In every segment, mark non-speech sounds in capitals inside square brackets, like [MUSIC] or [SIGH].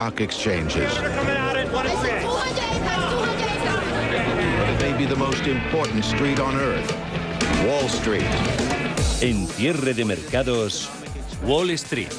stock exchanges. Maybe the most important street on earth, Wall Street. En cierre de mercados, Wall Street.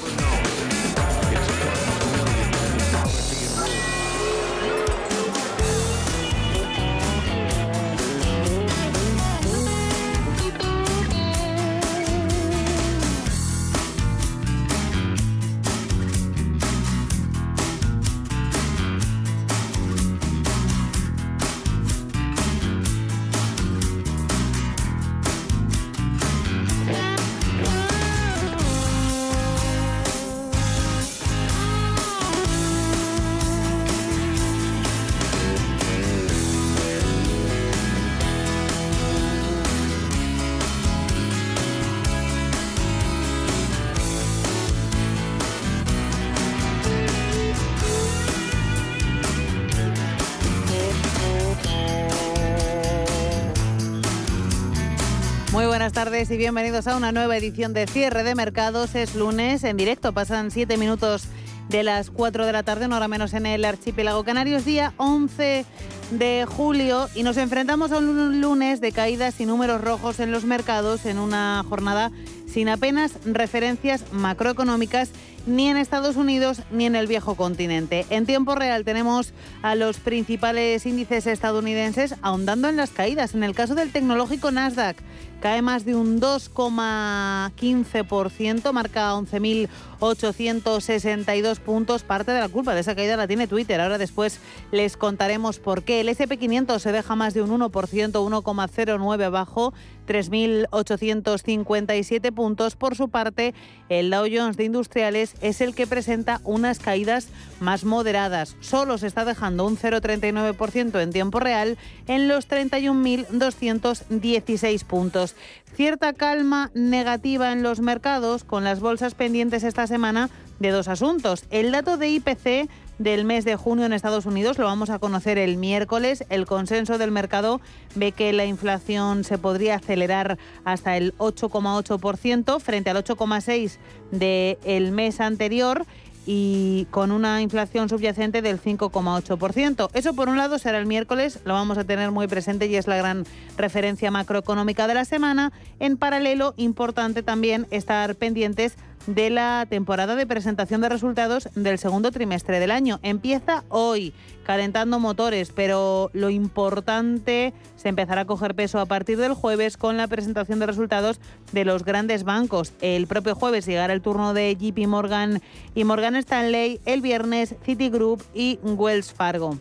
Y bienvenidos a una nueva edición de Cierre de Mercados. Es lunes en directo, pasan 7 minutos de las 4 de la tarde, una hora menos en el archipiélago canario. Es día 11 de julio y nos enfrentamos a un lunes de caídas y números rojos en los mercados en una jornada sin apenas referencias macroeconómicas ni en Estados Unidos ni en el viejo continente. En tiempo real tenemos a los principales índices estadounidenses ahondando en las caídas. En el caso del tecnológico Nasdaq, cae más de un 2,15%, marca 11.862 puntos. Parte de la culpa de esa caída la tiene Twitter. Ahora después les contaremos por qué. El SP500 se deja más de un 1%, 1,09 abajo, 3.857 puntos. Por su parte, el Dow Jones de Industriales es el que presenta unas caídas más moderadas. Solo se está dejando un 0,39% en tiempo real en los 31.216 puntos. Cierta calma negativa en los mercados con las bolsas pendientes esta semana de dos asuntos. El dato de IPC del mes de junio en Estados Unidos lo vamos a conocer el miércoles. El consenso del mercado ve que la inflación se podría acelerar hasta el 8,8% frente al 8,6% del mes anterior y con una inflación subyacente del 5,8%. Eso por un lado será el miércoles, lo vamos a tener muy presente y es la gran referencia macroeconómica de la semana. En paralelo, importante también estar pendientes de la temporada de presentación de resultados del segundo trimestre del año. Empieza hoy, calentando motores, pero lo importante se empezará a coger peso a partir del jueves con la presentación de resultados de los grandes bancos. El propio jueves llegará el turno de JP Morgan y Morgan Stanley, el viernes Citigroup y Wells Fargo.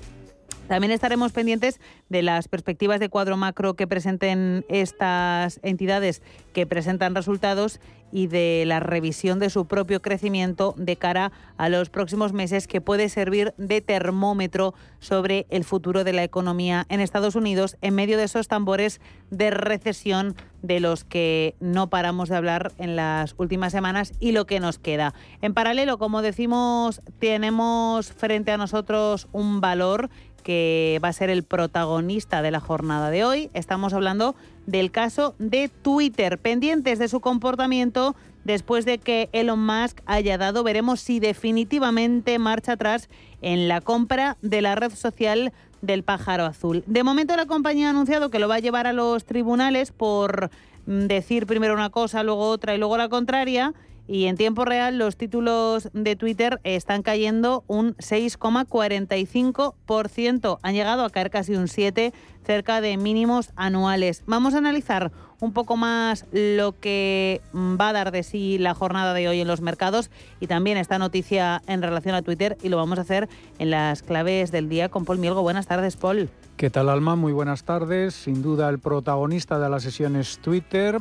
También estaremos pendientes de las perspectivas de cuadro macro que presenten estas entidades que presentan resultados y de la revisión de su propio crecimiento de cara a los próximos meses que puede servir de termómetro sobre el futuro de la economía en Estados Unidos en medio de esos tambores de recesión de los que no paramos de hablar en las últimas semanas y lo que nos queda. En paralelo, como decimos, tenemos frente a nosotros un valor que va a ser el protagonista de la jornada de hoy. Estamos hablando del caso de Twitter, pendientes de su comportamiento después de que Elon Musk haya dado, veremos si definitivamente marcha atrás en la compra de la red social del pájaro azul. De momento la compañía ha anunciado que lo va a llevar a los tribunales por mm, decir primero una cosa, luego otra y luego la contraria y en tiempo real los títulos de Twitter están cayendo un 6,45%. Han llegado a caer casi un 7%, cerca de mínimos anuales. Vamos a analizar un poco más lo que va a dar de sí la jornada de hoy en los mercados y también esta noticia en relación a Twitter y lo vamos a hacer en las claves del día con Paul Mielgo. Buenas tardes, Paul. ¿Qué tal, Alma? Muy buenas tardes. Sin duda el protagonista de la sesión es Twitter.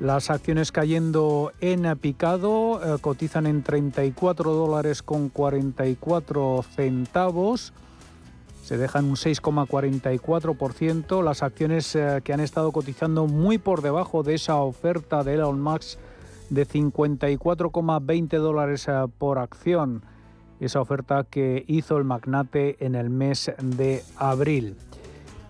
Las acciones cayendo en picado eh, cotizan en 34 dólares con 44 centavos. Se dejan un 6,44%. Las acciones eh, que han estado cotizando muy por debajo de esa oferta de Elon Musk de 54,20 dólares eh, por acción. Esa oferta que hizo el magnate en el mes de abril.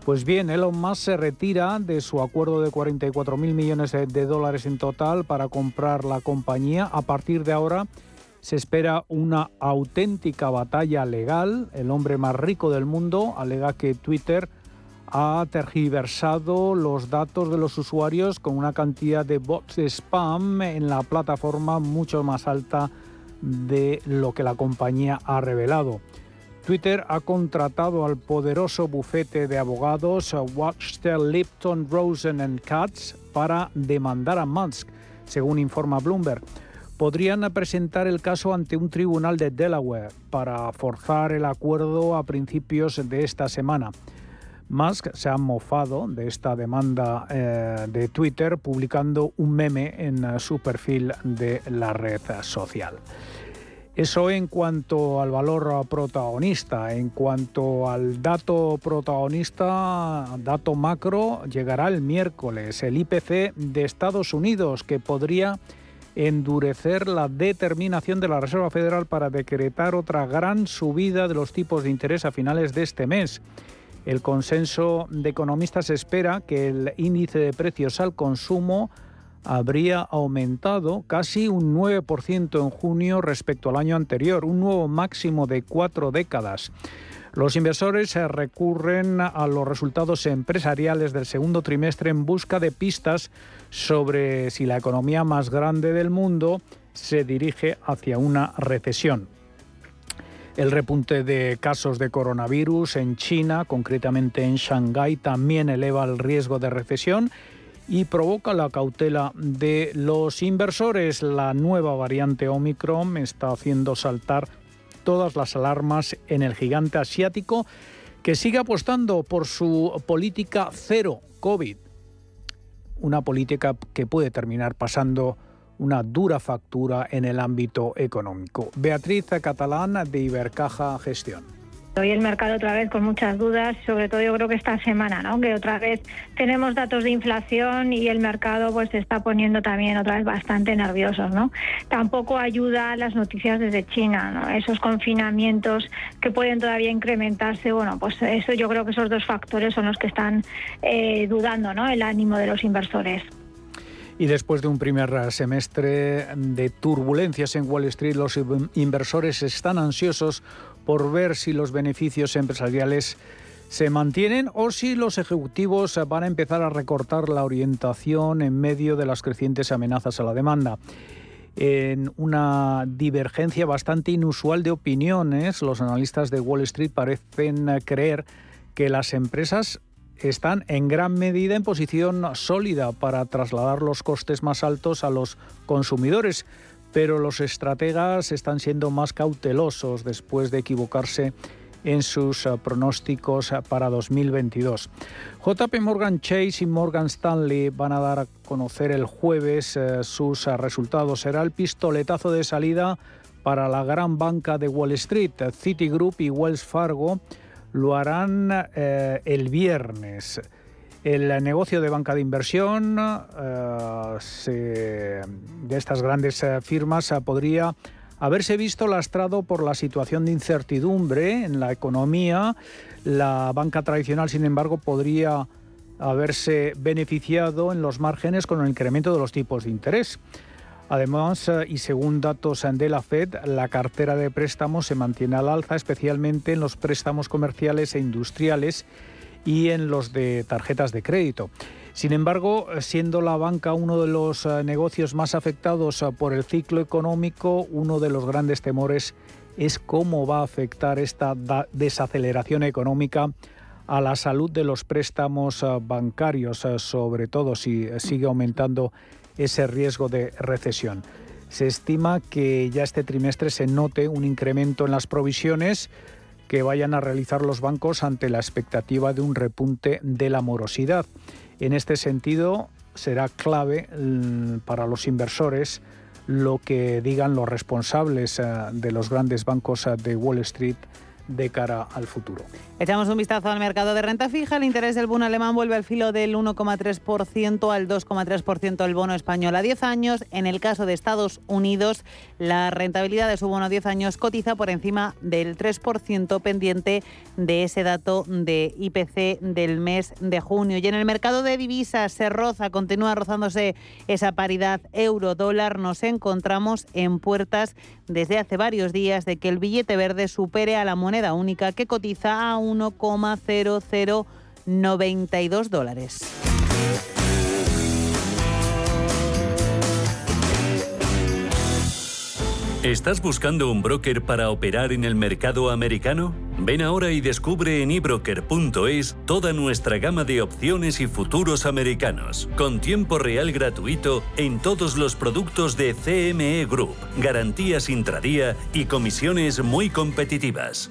Pues bien, Elon Musk se retira de su acuerdo de 44 mil millones de dólares en total para comprar la compañía. A partir de ahora Se espera una auténtica batalla legal. El hombre más rico del mundo alega que Twitter ha tergiversado los datos de los usuarios con una cantidad de bots de spam en la plataforma mucho más alta de lo que la compañía ha revelado. Twitter ha contratado al poderoso bufete de abogados Watchster Lipton Rosen Katz para demandar a Musk, según informa Bloomberg. Podrían presentar el caso ante un tribunal de Delaware para forzar el acuerdo a principios de esta semana. Musk se ha mofado de esta demanda eh, de Twitter publicando un meme en su perfil de la red social. Eso en cuanto al valor protagonista. En cuanto al dato protagonista, dato macro, llegará el miércoles el IPC de Estados Unidos que podría endurecer la determinación de la Reserva Federal para decretar otra gran subida de los tipos de interés a finales de este mes. El consenso de economistas espera que el índice de precios al consumo habría aumentado casi un 9% en junio respecto al año anterior, un nuevo máximo de cuatro décadas. Los inversores recurren a los resultados empresariales del segundo trimestre en busca de pistas sobre si la economía más grande del mundo se dirige hacia una recesión. El repunte de casos de coronavirus en China, concretamente en Shanghái, también eleva el riesgo de recesión y provoca la cautela de los inversores. La nueva variante Omicron está haciendo saltar todas las alarmas en el gigante asiático que sigue apostando por su política cero COVID. Una política que puede terminar pasando una dura factura en el ámbito económico. Beatriz Catalán de Ibercaja Gestión. Hoy el mercado otra vez con muchas dudas, sobre todo yo creo que esta semana, ¿no? que otra vez tenemos datos de inflación y el mercado pues se está poniendo también otra vez bastante nervioso. ¿no? Tampoco ayuda las noticias desde China, ¿no? esos confinamientos que pueden todavía incrementarse. Bueno, pues eso yo creo que esos dos factores son los que están eh, dudando ¿no? el ánimo de los inversores. Y después de un primer semestre de turbulencias en Wall Street, los inversores están ansiosos por ver si los beneficios empresariales se mantienen o si los ejecutivos van a empezar a recortar la orientación en medio de las crecientes amenazas a la demanda. En una divergencia bastante inusual de opiniones, los analistas de Wall Street parecen creer que las empresas están en gran medida en posición sólida para trasladar los costes más altos a los consumidores, pero los estrategas están siendo más cautelosos después de equivocarse en sus eh, pronósticos eh, para 2022. JP Morgan Chase y Morgan Stanley van a dar a conocer el jueves eh, sus resultados. Será el pistoletazo de salida para la gran banca de Wall Street. Citigroup y Wells Fargo lo harán el viernes. El negocio de banca de inversión eh, de estas grandes eh, firmas eh, podría haberse visto lastrado por la situación de incertidumbre en la economía. La banca tradicional, sin embargo, podría haberse beneficiado en los márgenes con el incremento de los tipos de interés. Además, y según datos de la Fed, la cartera de préstamos se mantiene al alza, especialmente en los préstamos comerciales e industriales y en los de tarjetas de crédito. Sin embargo, siendo la banca uno de los eh, negocios más afectados eh, por el ciclo económico, uno de los grandes temores es cómo va a afectar esta desaceleración económica a la salud de los préstamos eh, bancarios, sobre todo si sigue aumentando ese riesgo de recesión. Se estima que ya este trimestre se note un incremento en las provisiones que vayan a realizar los bancos ante la expectativa de un repunte de la morosidad. En este sentido, será clave mm, para los inversores lo que digan los responsables eh, de los grandes bancos eh, de Wall Street de cara al futuro. Echamos un vistazo al mercado de renta fija. El interés del bono alemán vuelve al filo del 1,3% al 2,3% el bono español a 10 años. En el caso de Estados Unidos, la rentabilidad de su bono a 10 años cotiza por encima del 3% pendiente de ese dato de IPC del mes de junio. Y en el mercado de divisas se roza, continúa rozándose esa paridad euro-dólar. Nos encontramos en puertas desde hace varios días de que el billete verde supere a la moneda única que cotiza a 1,0092 dólares. ¿Estás buscando un broker para operar en el mercado americano? Ven ahora y descubre en ebroker.es toda nuestra gama de opciones y futuros americanos, con tiempo real gratuito en todos los productos de CME Group, garantías intradía y comisiones muy competitivas.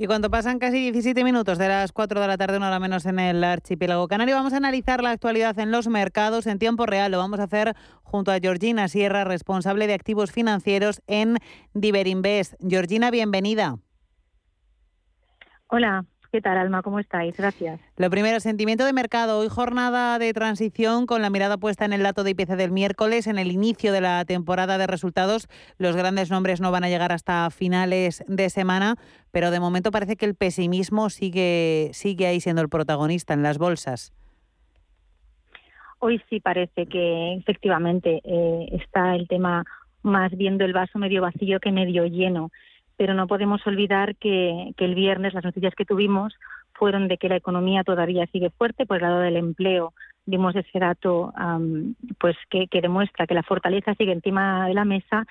Y cuando pasan casi 17 minutos de las 4 de la tarde, una hora menos en el archipiélago canario, vamos a analizar la actualidad en los mercados en tiempo real. Lo vamos a hacer junto a Georgina Sierra, responsable de activos financieros en Diverinvest. Georgina, bienvenida. Hola, ¿Qué tal, Alma? ¿Cómo estáis? Gracias. Lo primero, sentimiento de mercado. Hoy jornada de transición con la mirada puesta en el dato de IPC del miércoles, en el inicio de la temporada de resultados. Los grandes nombres no van a llegar hasta finales de semana, pero de momento parece que el pesimismo sigue, sigue ahí siendo el protagonista en las bolsas. Hoy sí parece que efectivamente eh, está el tema más viendo el vaso medio vacío que medio lleno pero no podemos olvidar que, el viernes las noticias que tuvimos fueron de que la economía todavía sigue fuerte por el lado del empleo. Vimos ese dato pues que, demuestra que la fortaleza sigue encima de la mesa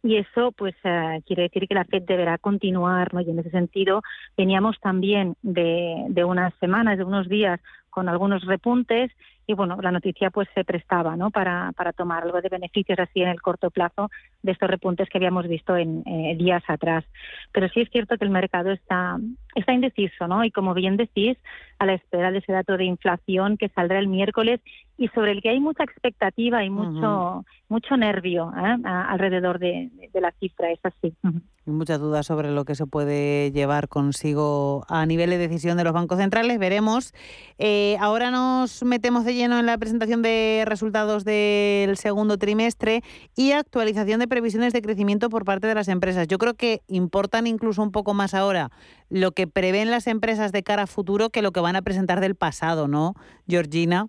y eso pues eh, quiere decir que la Fed deberá continuar ¿no? y en ese sentido veníamos también de, de unas semanas de unos días con algunos repuntes y bueno, la noticia pues se prestaba ¿no? para, para tomar algo de beneficios así en el corto plazo de estos repuntes que habíamos visto en eh, días atrás. Pero sí es cierto que el mercado está, está indeciso, ¿no? Y como bien decís, a la espera de ese dato de inflación que saldrá el miércoles y sobre el que hay mucha expectativa y mucho, mucho nervio ¿eh? alrededor de, la cifra, es así. muchas dudas sobre lo que se puede llevar consigo a nivel de decisión de los bancos centrales. Veremos. Eh, ahora nos metemos de lleno en la presentación de resultados del segundo trimestre y actualización de previsiones de crecimiento por parte de las empresas. Yo creo que importan incluso un poco más ahora lo que prevén las empresas de cara a futuro que lo que van a presentar del pasado, ¿no, Georgina?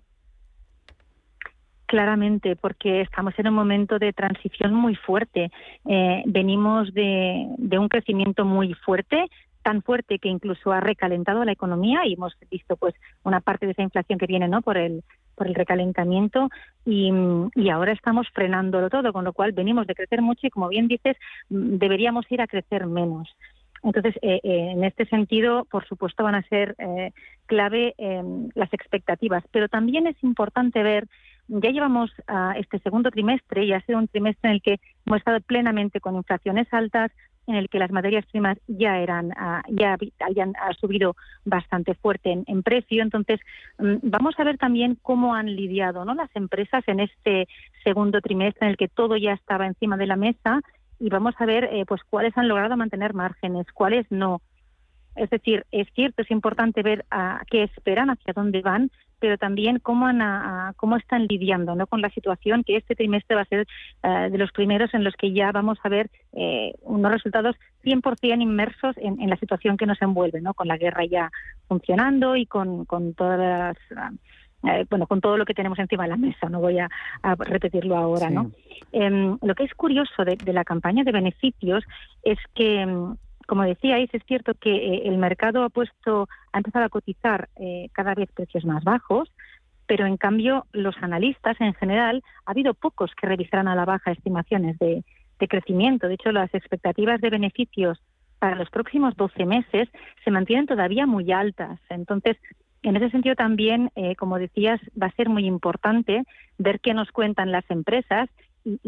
Claramente, porque estamos en un momento de transición muy fuerte. Eh, venimos de, un crecimiento muy fuerte, tan fuerte que incluso ha recalentado la economía y hemos visto pues una parte de esa inflación que viene no por el por el recalentamiento y, y, ahora estamos frenándolo todo con lo cual venimos de crecer mucho y como bien dices deberíamos ir a crecer menos. Entonces, eh, eh, en este sentido, por supuesto, van a ser eh, clave las expectativas, pero también es importante ver, ya llevamos a este segundo trimestre y ha sido un trimestre en el que hemos estado plenamente con inflaciones altas, en el que las materias primas ya eran ah, ya habían subido bastante fuerte en, precio entonces mm, vamos a ver también cómo han lidiado no las empresas en este segundo trimestre en el que todo ya estaba encima de la mesa y vamos a ver eh, pues cuáles han logrado mantener márgenes, cuáles no. Es decir, es cierto, es importante ver a qué esperan, hacia dónde van, pero también cómo, han, cómo están lidiando ¿no? con la situación, que este trimestre va a ser eh, de los primeros en los que ya vamos a ver eh, unos resultados 100% inmersos en, en, la situación que nos envuelve, ¿no? con la guerra ya funcionando y con, con todas las eh, bueno, con todo lo que tenemos encima de la mesa, no voy a, repetirlo ahora, ¿no? Em, lo que es curioso de, la campaña de beneficios es que, em, como decíais, es cierto que eh, el mercado ha puesto, ha empezado a cotizar eh, cada vez precios más bajos, pero en cambio los analistas en general ha habido pocos que revisaran a la baja estimaciones de, crecimiento. De hecho, las expectativas de beneficios para los próximos 12 meses se mantienen todavía muy altas. Entonces, En ese sentido también, eh, como decías, va a ser muy importante ver qué nos cuentan las empresas y,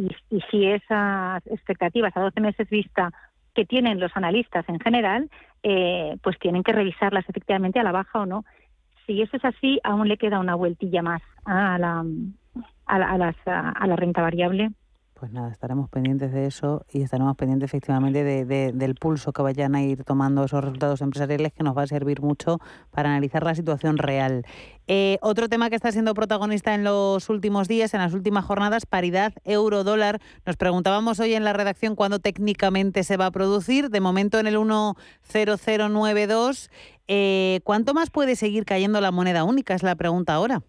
si esas expectativas a 12 meses vista que tienen los analistas en general, eh, pues tienen que revisarlas efectivamente a la baja o no. Si eso es así, aún le queda una vueltilla más a la, a las, a la renta variable. Pues nada, estaremos pendientes de eso y estaremos pendientes efectivamente de, del pulso que vayan a ir tomando esos resultados empresariales que nos va a servir mucho para analizar la situación real. Eh, otro tema que está siendo protagonista en los últimos días, en las últimas jornadas, paridad euro-dólar. Nos preguntábamos hoy en la redacción cuándo técnicamente se va a producir. De momento en el 10092. Eh, ¿Cuánto más puede seguir cayendo la moneda única? Es la pregunta ahora.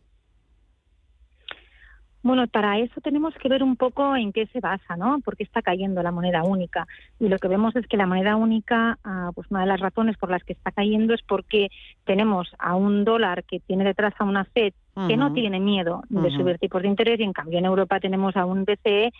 Bueno, para eso tenemos que ver un poco en qué se basa, ¿no? Porque está cayendo la moneda única. Y lo que vemos es que la moneda única, ah, pues una de las razones por las que está cayendo es porque tenemos a un dólar que tiene detrás a una FED que no tiene miedo de subir tipos de interés y en cambio en Europa tenemos a un BCE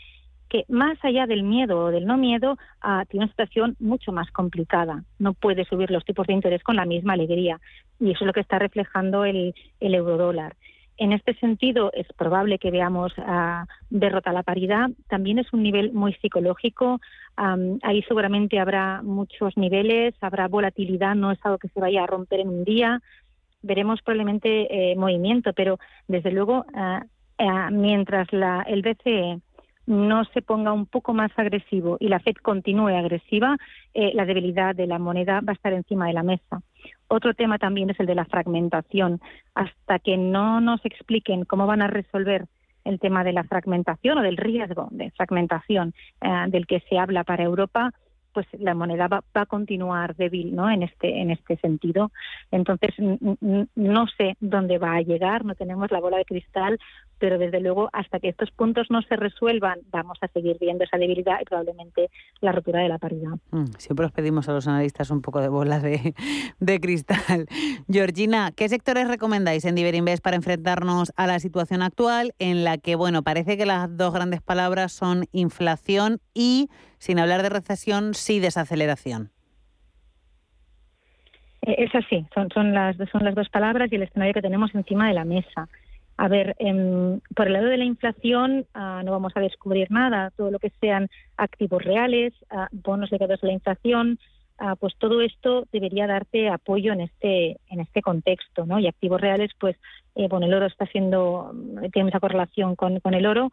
que más allá del miedo o del no miedo, ah, tiene una situación mucho más complicada. No puede subir los tipos de interés con la misma alegría. Y eso es lo que está reflejando el, el eurodólar. En este sentido, es probable que veamos uh, derrota a la paridad. También es un nivel muy psicológico. ahí seguramente habrá muchos niveles, habrá volatilidad, no es algo que se vaya a romper en un día. Veremos probablemente eh, movimiento, pero desde luego, ah, ah, mientras la, el BCE no se ponga un poco más agresivo y la Fed continúe agresiva, eh, la debilidad de la moneda va a estar encima de la mesa. Otro tema también es el de la fragmentación. Hasta que no nos expliquen cómo van a resolver el tema de la fragmentación o del riesgo de fragmentación eh, del que se habla para Europa, pues la moneda va, a continuar débil ¿no? en este en este sentido entonces no sé dónde va a llegar no tenemos la bola de cristal pero desde luego hasta que estos puntos no se resuelvan vamos a seguir viendo esa debilidad y probablemente la rotura de la paridad. Mm, siempre os pedimos a los analistas un poco de bola de, [LAUGHS] de cristal. Georgina, ¿qué sectores recomendáis en Diverinvest para enfrentarnos a la situación actual en la que, bueno, parece que las dos grandes palabras son inflación y, sin hablar de recesión, sí desaceleración? Eh, es así, son, son, las, son las dos palabras y el escenario que tenemos encima de la mesa. A ver, em, por el lado de la inflación ah, no vamos a descubrir nada. Todo lo que sean activos reales, ah, bonos ligados a la inflación, ah, pues todo esto debería darte apoyo en este en este contexto, ¿no? Y activos reales, pues, eh, bueno, el oro está siendo tiene esa correlación con, con el oro,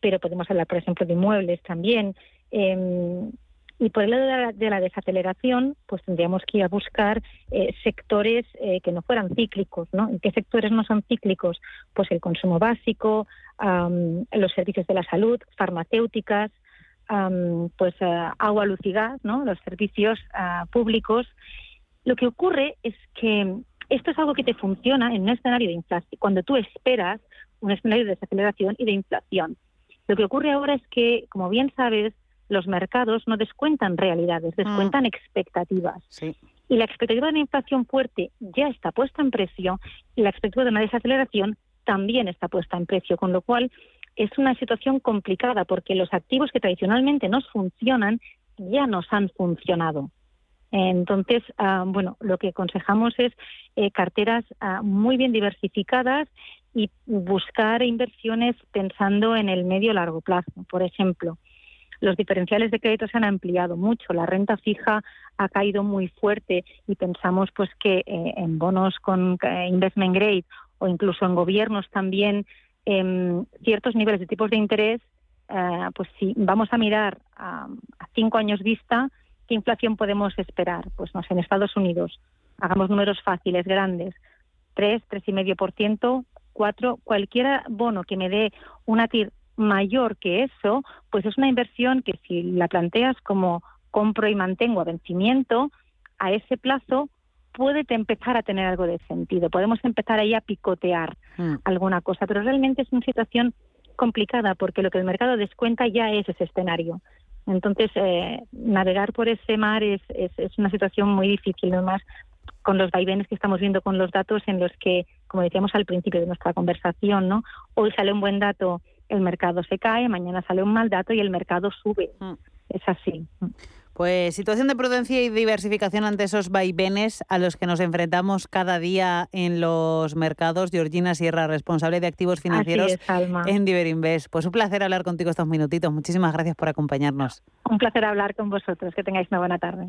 pero podemos hablar, por ejemplo, de inmuebles también. Eh, y por el lado de la, desaceleración, pues tendríamos que ir a buscar eh, sectores eh, que no fueran cíclicos, ¿no? ¿En qué sectores no son cíclicos? Pues el consumo básico, los servicios de la salud, farmacéuticas, pues uh, agua, luz y gas, ¿no? Los servicios ah, públicos. Lo que ocurre es que esto es algo que te funciona en un escenario de inflación, cuando tú esperas un escenario de desaceleración y de inflación. Lo que ocurre ahora es que, como bien sabes, los mercados no descuentan realidades, mm. descuentan expectativas. Y la expectativa de una inflación fuerte ya está puesta en precio y la expectativa de una desaceleración también está puesta en precio, con lo cual es una situación complicada porque los activos que tradicionalmente nos funcionan ya nos han funcionado. Entonces, ah, bueno, lo que aconsejamos es eh, carteras ah, muy bien diversificadas y buscar inversiones pensando en el medio largo plazo. Por ejemplo, los diferenciales de crédito se han ampliado mucho, la renta fija ha caído muy fuerte y pensamos pues que eh, en bonos con eh, investment grade o incluso en gobiernos también em, ciertos niveles de tipos de interés, eh, pues si vamos a mirar a, cinco años vista, ¿qué inflación podemos esperar? Pues no en Estados Unidos, hagamos números fáciles, grandes, 3, 3,5%, 4, cualquier bono que me dé una TIR mayor que eso, pues es una inversión que si la planteas como compro y mantengo a vencimiento, a ese plazo puede empezar a tener algo de sentido. Podemos empezar ahí a picotear mm. alguna cosa, pero realmente es una situación complicada porque lo que el mercado descuenta ya es ese escenario. Entonces, eh, navegar por ese mar es, es, es, una situación muy difícil, además con los vaivenes que estamos viendo con los datos en los que, como decíamos al principio de nuestra conversación, ¿no? Hoy sale un buen dato el mercado se cae, mañana sale un mal dato y el mercado sube. Mm. Es así. Pues situación de prudencia y diversificación ante esos vaivenes a los que nos enfrentamos cada día en los mercados. Georgina Sierra, responsable de activos financieros en Diverinvest. Pues un placer hablar contigo estos minutitos. Muchísimas gracias por acompañarnos. Un placer hablar con vosotros. Que tengáis una buena tarde.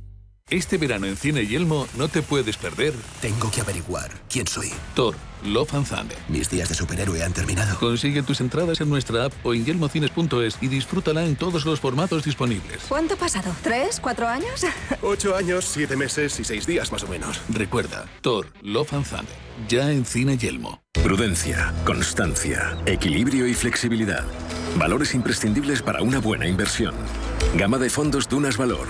Este verano en Cine Yelmo no te puedes perder. Tengo que averiguar quién soy. Thor, Love and Thunder. Mis días de superhéroe han terminado. Consigue tus entradas en nuestra app o en yelmocines.es y disfrútala en todos los formatos disponibles. ¿Cuánto ha pasado? ¿Tres? ¿Cuatro años? [LAUGHS] Ocho años, siete meses y seis días más o menos. Recuerda, Thor, Love and Thunder. Ya en Cine Yelmo. Prudencia, constancia, equilibrio y flexibilidad. Valores imprescindibles para una buena inversión. Gama de fondos Dunas Valor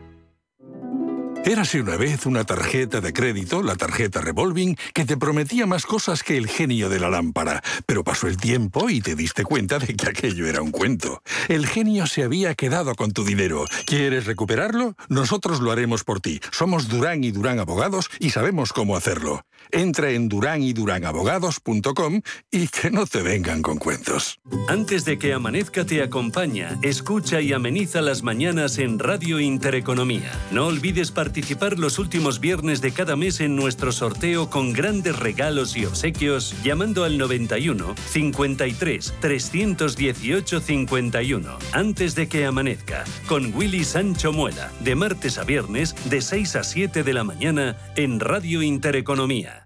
Érase una vez una tarjeta de crédito, la tarjeta Revolving, que te prometía más cosas que el genio de la lámpara, pero pasó el tiempo y te diste cuenta de que aquello era un cuento. El genio se había quedado con tu dinero. ¿Quieres recuperarlo? Nosotros lo haremos por ti. Somos Durán y Durán Abogados y sabemos cómo hacerlo. Entra en duranydurangabogados.com y que no te vengan con cuentos. Antes de que amanezca te acompaña, escucha y ameniza las mañanas en Radio Intereconomía. No olvides participar participar los últimos viernes de cada mes en nuestro sorteo con grandes regalos y obsequios llamando al 91 53 318 51 antes de que amanezca con Willy Sancho Muela de martes a viernes de 6 a 7 de la mañana en Radio Intereconomía.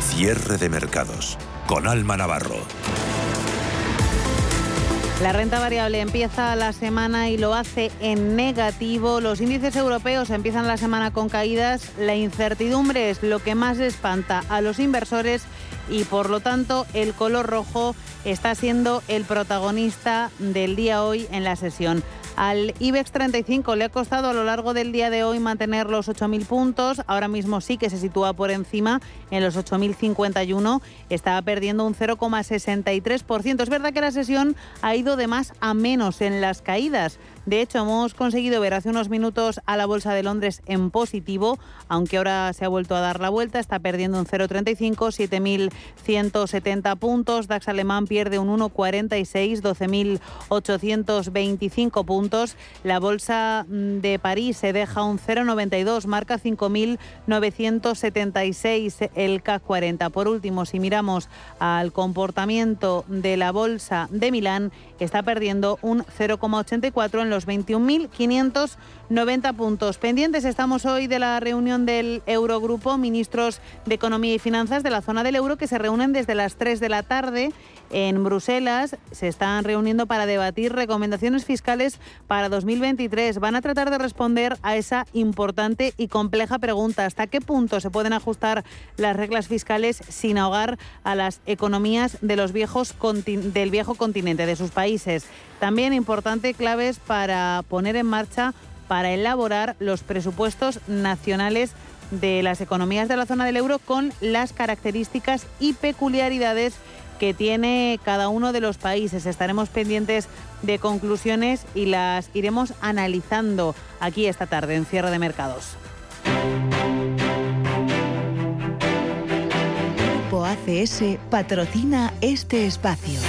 Cierre de mercados con Alma Navarro. La renta variable empieza la semana y lo hace en negativo. Los índices europeos empiezan la semana con caídas. La incertidumbre es lo que más espanta a los inversores y por lo tanto el color rojo está siendo el protagonista del día hoy en la sesión. Al IBEX 35 le ha costado a lo largo del día de hoy mantener los 8.000 puntos. Ahora mismo sí que se sitúa por encima en los 8.051. Estaba perdiendo un 0,63%. Es verdad que la sesión ha ido de más a menos en las caídas. De hecho, hemos conseguido ver hace unos minutos a la Bolsa de Londres en positivo, aunque ahora se ha vuelto a dar la vuelta, está perdiendo un 0,35, 7.170 puntos. DAX alemán pierde un 1,46, 12.825 puntos. La Bolsa mm, de París se deja un 0,92, marca 5.976 el CAC 40. Por último, si miramos al comportamiento de la Bolsa de Milán, está perdiendo un 0,84 en los 21.590 puntos. Pendientes estamos hoy de la reunión del Eurogrupo, ministros de Economía y Finanzas de la zona del euro que se reúnen desde las 3 de la tarde en Bruselas. Se están reuniendo para debatir recomendaciones fiscales para 2023. Van a tratar de responder a esa importante y compleja pregunta. ¿Hasta qué punto se pueden ajustar las reglas fiscales sin ahogar a las economías de los viejos del viejo continente, de sus países? También importante claves para poner en marcha, para elaborar los presupuestos nacionales de las economías de la zona del euro con las características y peculiaridades que tiene cada uno de los países. Estaremos pendientes de conclusiones y las iremos analizando aquí esta tarde en cierre de mercados. Grupo ACS patrocina este espacio.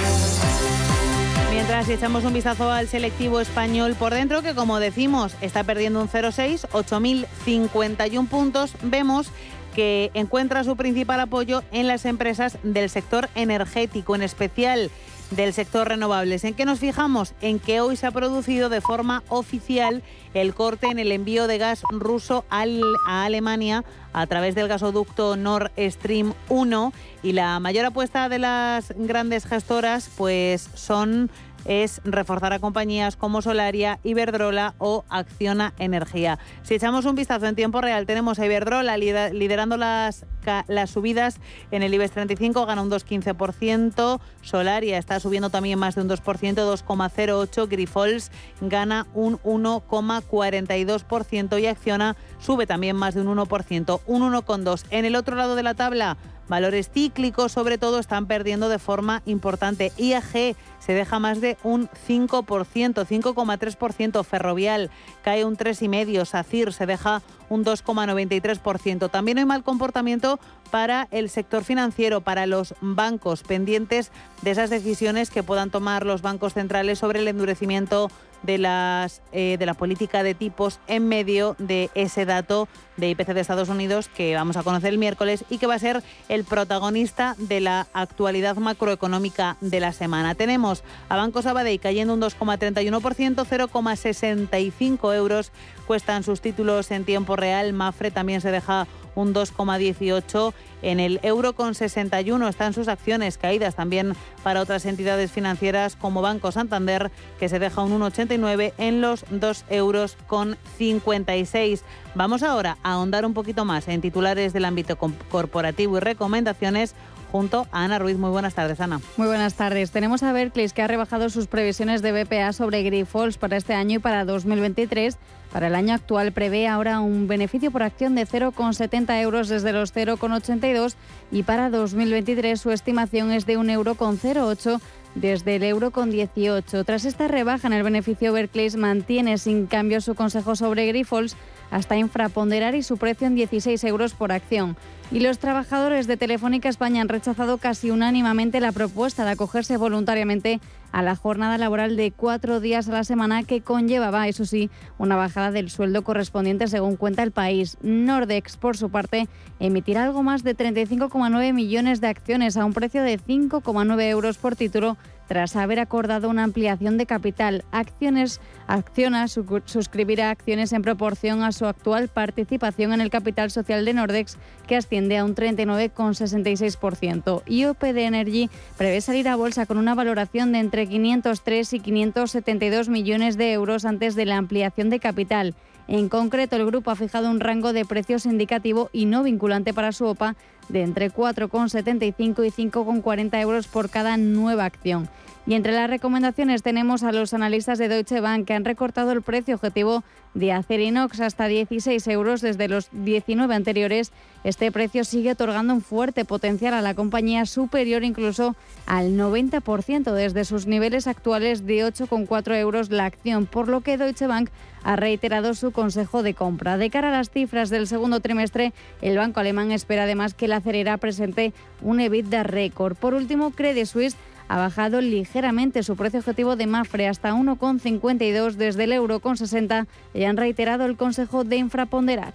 Mientras echamos un vistazo al selectivo español por dentro, que como decimos está perdiendo un 0,6, 8.051 puntos, vemos que encuentra su principal apoyo en las empresas del sector energético, en especial del sector renovables. ¿En qué nos fijamos? En que hoy se ha producido de forma oficial el corte en el envío de gas ruso a Alemania a través del gasoducto Nord Stream 1 y la mayor apuesta de las grandes gestoras pues son es reforzar a compañías como Solaria, Iberdrola o Acciona Energía. Si echamos un vistazo en tiempo real, tenemos a Iberdrola liderando las las subidas en el IBEX 35, gana un 2,15%. Solaria está subiendo también más de un 2%, 2,08%. Grifols gana un 1,42% y Acciona sube también más de un 1%, un 1,2%. En el otro lado de la tabla, valores cíclicos sobre todo están perdiendo de forma importante. IAG se deja más de un 5%, 5,3%. Ferrovial cae un 3,5%. SACIR se deja un 2,93%. También hay mal comportamiento para el sector financiero, para los bancos, pendientes de esas decisiones que puedan tomar los bancos centrales sobre el endurecimiento de, las, eh, de la política de tipos en medio de ese dato de IPC de Estados Unidos que vamos a conocer el miércoles y que va a ser el protagonista de la actualidad macroeconómica de la semana. Tenemos a Banco Sabadell cayendo un 2,31%, 0,65 euros cuestan sus títulos en tiempo real. Mafre también se deja un 2,18 en el euro con 61 están sus acciones caídas también para otras entidades financieras como Banco Santander que se deja un 1,89 en los 2 euros con 56. Vamos ahora a ahondar un poquito más en titulares del ámbito corporativo y recomendaciones junto a Ana Ruiz. Muy buenas tardes, Ana. Muy buenas tardes. Tenemos a Berkeley que ha rebajado sus previsiones de BPA sobre Grifols para este año y para 2023 para el año actual prevé ahora un beneficio por acción de 0,70 euros desde los 0,82 y para 2023 su estimación es de 1,08 euro desde el euro con 18. Tras esta rebaja en el beneficio, Berkeley mantiene sin cambio su consejo sobre Grifols hasta infraponderar y su precio en 16 euros por acción. Y los trabajadores de Telefónica España han rechazado casi unánimemente la propuesta de acogerse voluntariamente a la jornada laboral de cuatro días a la semana que conllevaba, eso sí, una bajada del sueldo correspondiente según cuenta el país. Nordex, por su parte, emitirá algo más de 35,9 millones de acciones a un precio de 5,9 euros por título tras haber acordado una ampliación de capital. Acciones, Acciona suscribirá acciones en proporción a su actual participación en el capital social de Nordex, que asciende a un 39,66%. Y OPD Energy prevé salir a bolsa con una valoración de entre 503 y 572 millones de euros antes de la ampliación de capital. En concreto, el grupo ha fijado un rango de precios indicativo y no vinculante para su OPA de entre 4,75 y 5,40 euros por cada nueva acción. Y entre las recomendaciones tenemos a los analistas de Deutsche Bank que han recortado el precio objetivo de Acerinox hasta 16 euros desde los 19 anteriores. Este precio sigue otorgando un fuerte potencial a la compañía superior incluso al 90% desde sus niveles actuales de 8,4 euros la acción, por lo que Deutsche Bank ha reiterado su consejo de compra. De cara a las cifras del segundo trimestre, el banco alemán espera además que la acerera presente un EBITDA récord. Por último, Credit Suisse ha bajado ligeramente su precio objetivo de Mafre hasta 1,52 desde el euro con 60 y han reiterado el consejo de infraponderar.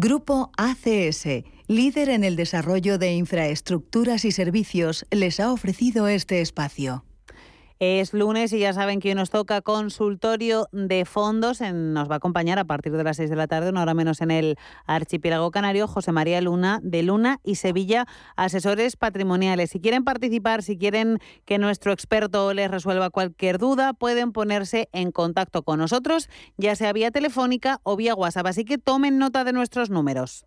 Grupo ACS, líder en el desarrollo de infraestructuras y servicios, les ha ofrecido este espacio. Es lunes y ya saben que hoy nos toca consultorio de fondos. nos va a acompañar a partir de las 6 de la tarde, una hora menos en el archipiélago canario, José María Luna de Luna y Sevilla, asesores patrimoniales. Si quieren participar, si quieren que nuestro experto les resuelva cualquier duda, pueden ponerse en contacto con nosotros, ya sea vía telefónica o vía WhatsApp. Así que tomen nota de nuestros números.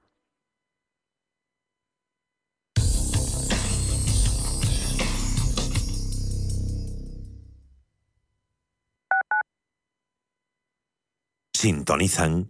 Sintonizan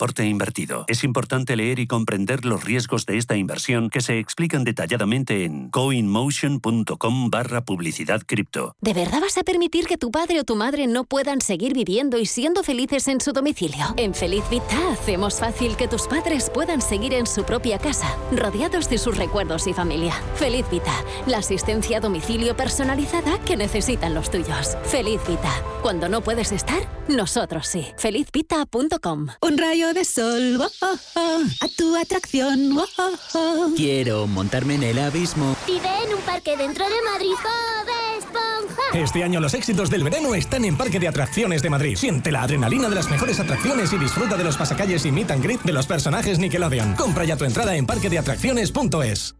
importe invertido. Es importante leer y comprender los riesgos de esta inversión que se explican detalladamente en coinmotion.com barra publicidad cripto. ¿De verdad vas a permitir que tu padre o tu madre no puedan seguir viviendo y siendo felices en su domicilio? En Feliz Vita hacemos fácil que tus padres puedan seguir en su propia casa, rodeados de sus recuerdos y familia. Feliz Vita, la asistencia a domicilio personalizada que necesitan los tuyos. Feliz Vita. Cuando no puedes estar, nosotros sí. Felizvita.com. Un rayo de sol, oh, oh, oh, a tu atracción. oh, oh, oh. Quiero montarme en el abismo. Vive en un parque dentro de Madrid, Bob Esponja. Este año los éxitos del verano están en Parque de Atracciones de Madrid. Siente la adrenalina de las mejores atracciones y disfruta de los pasacalles y meet and greet de los personajes Nickelodeon. Compra ya tu entrada en parquedeatracciones.es.